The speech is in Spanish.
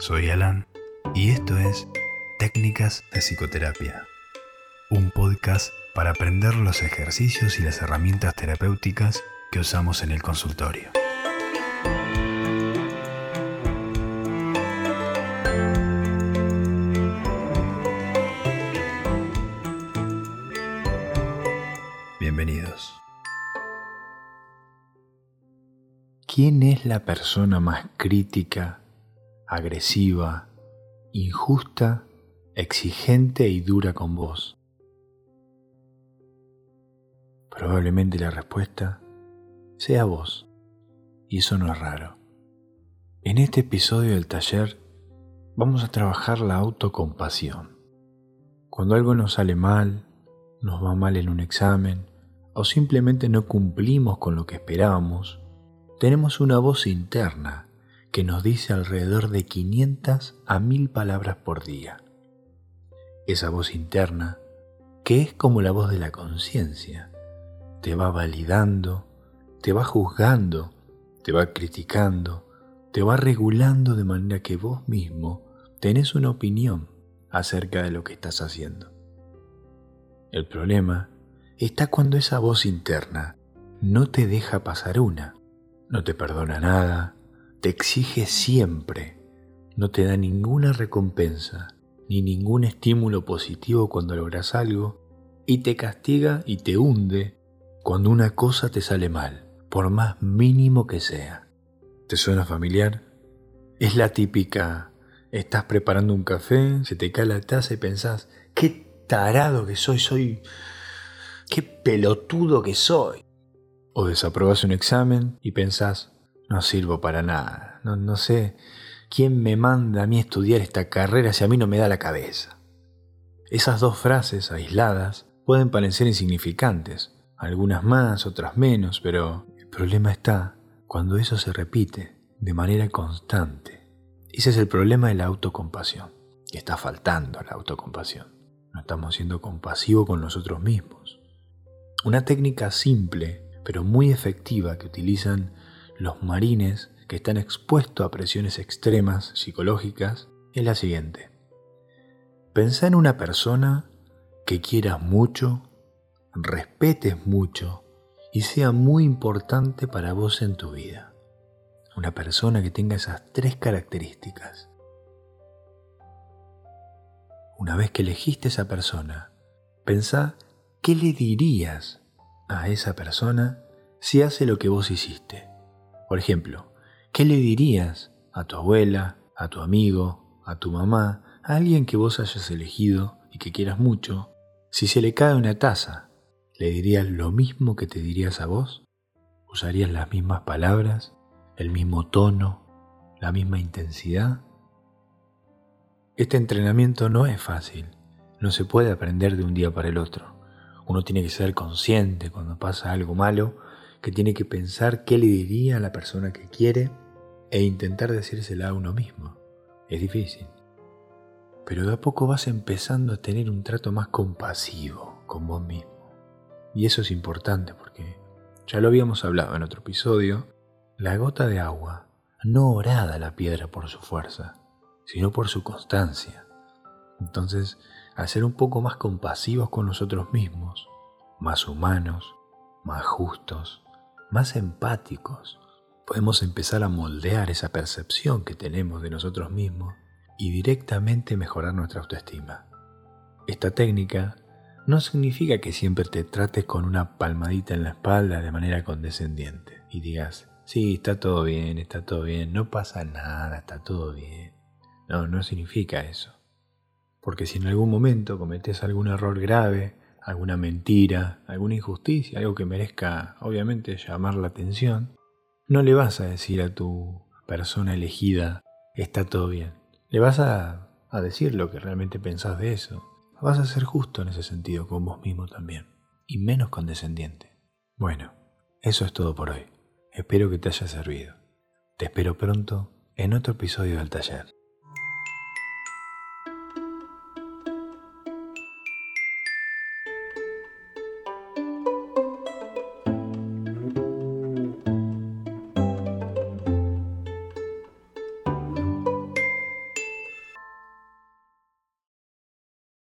Soy Alan y esto es Técnicas de Psicoterapia, un podcast para aprender los ejercicios y las herramientas terapéuticas que usamos en el consultorio. Bienvenidos. ¿Quién es la persona más crítica, agresiva, injusta, exigente y dura con vos? Probablemente la respuesta sea vos, y eso no es raro. En este episodio del taller vamos a trabajar la autocompasión. Cuando algo nos sale mal, nos va mal en un examen, o simplemente no cumplimos con lo que esperábamos, tenemos una voz interna que nos dice alrededor de 500 a 1000 palabras por día. Esa voz interna, que es como la voz de la conciencia, te va validando, te va juzgando, te va criticando, te va regulando de manera que vos mismo tenés una opinión acerca de lo que estás haciendo. El problema está cuando esa voz interna no te deja pasar una, no te perdona nada, te exige siempre, no te da ninguna recompensa ni ningún estímulo positivo cuando logras algo y te castiga y te hunde cuando una cosa te sale mal, por más mínimo que sea. ¿Te suena familiar? Es la típica, estás preparando un café, se te cae la taza y pensás, qué tarado que soy, soy, qué pelotudo que soy. O desaprobas un examen y pensás, no sirvo para nada, no, sé quién me manda a mí estudiar esta carrera si a mí no me da la cabeza. Esas dos frases aisladas pueden parecer insignificantes, algunas más, otras menos, pero el problema está cuando eso se repite de manera constante. Ese es el problema de la autocompasión, está faltando la autocompasión. No estamos siendo compasivos con nosotros mismos. Una técnica simple pero muy efectiva que utilizan los marines que están expuestos a presiones extremas psicológicas es la siguiente. Pensá en una persona que quieras mucho, respetes mucho y sea muy importante para vos en tu vida. Una persona que tenga esas tres características. Una vez que elegiste esa persona, pensá qué le dirías a esa persona si hace lo que vos hiciste. Por ejemplo, ¿qué le dirías a tu abuela, a tu amigo, a tu mamá, a alguien que vos hayas elegido y que quieras mucho, si se le cae una taza? ¿Le dirías lo mismo que te dirías a vos? ¿Usarías las mismas palabras, el mismo tono, la misma intensidad? Este entrenamiento no es fácil, no se puede aprender de un día para el otro. Uno tiene que ser consciente cuando pasa algo malo, que tiene que pensar qué le diría a la persona que quiere e intentar decírsela a uno mismo. Es difícil. Pero de a poco vas empezando a tener un trato más compasivo con vos mismo. Y eso es importante porque, ya lo habíamos hablado en otro episodio, la gota de agua no orada la piedra por su fuerza, sino por su constancia. Entonces, a ser un poco más compasivos con nosotros mismos, más humanos, más justos, más empáticos, podemos empezar a moldear esa percepción que tenemos de nosotros mismos y directamente mejorar nuestra autoestima. Esta técnica no significa que siempre te trates con una palmadita en la espalda de manera condescendiente y digas, sí, está todo bien, está todo bien, no pasa nada, está todo bien. No, no significa eso. Porque si en algún momento cometes algún error grave, alguna mentira, alguna injusticia, algo que merezca obviamente llamar la atención, no le vas a decir a tu persona elegida, está todo bien. Le vas a, a decir lo que realmente pensás de eso. Vas a ser justo en ese sentido con vos mismo también, y menos condescendiente. Bueno, eso es todo por hoy. Espero que te haya servido. Te espero pronto en otro episodio del taller.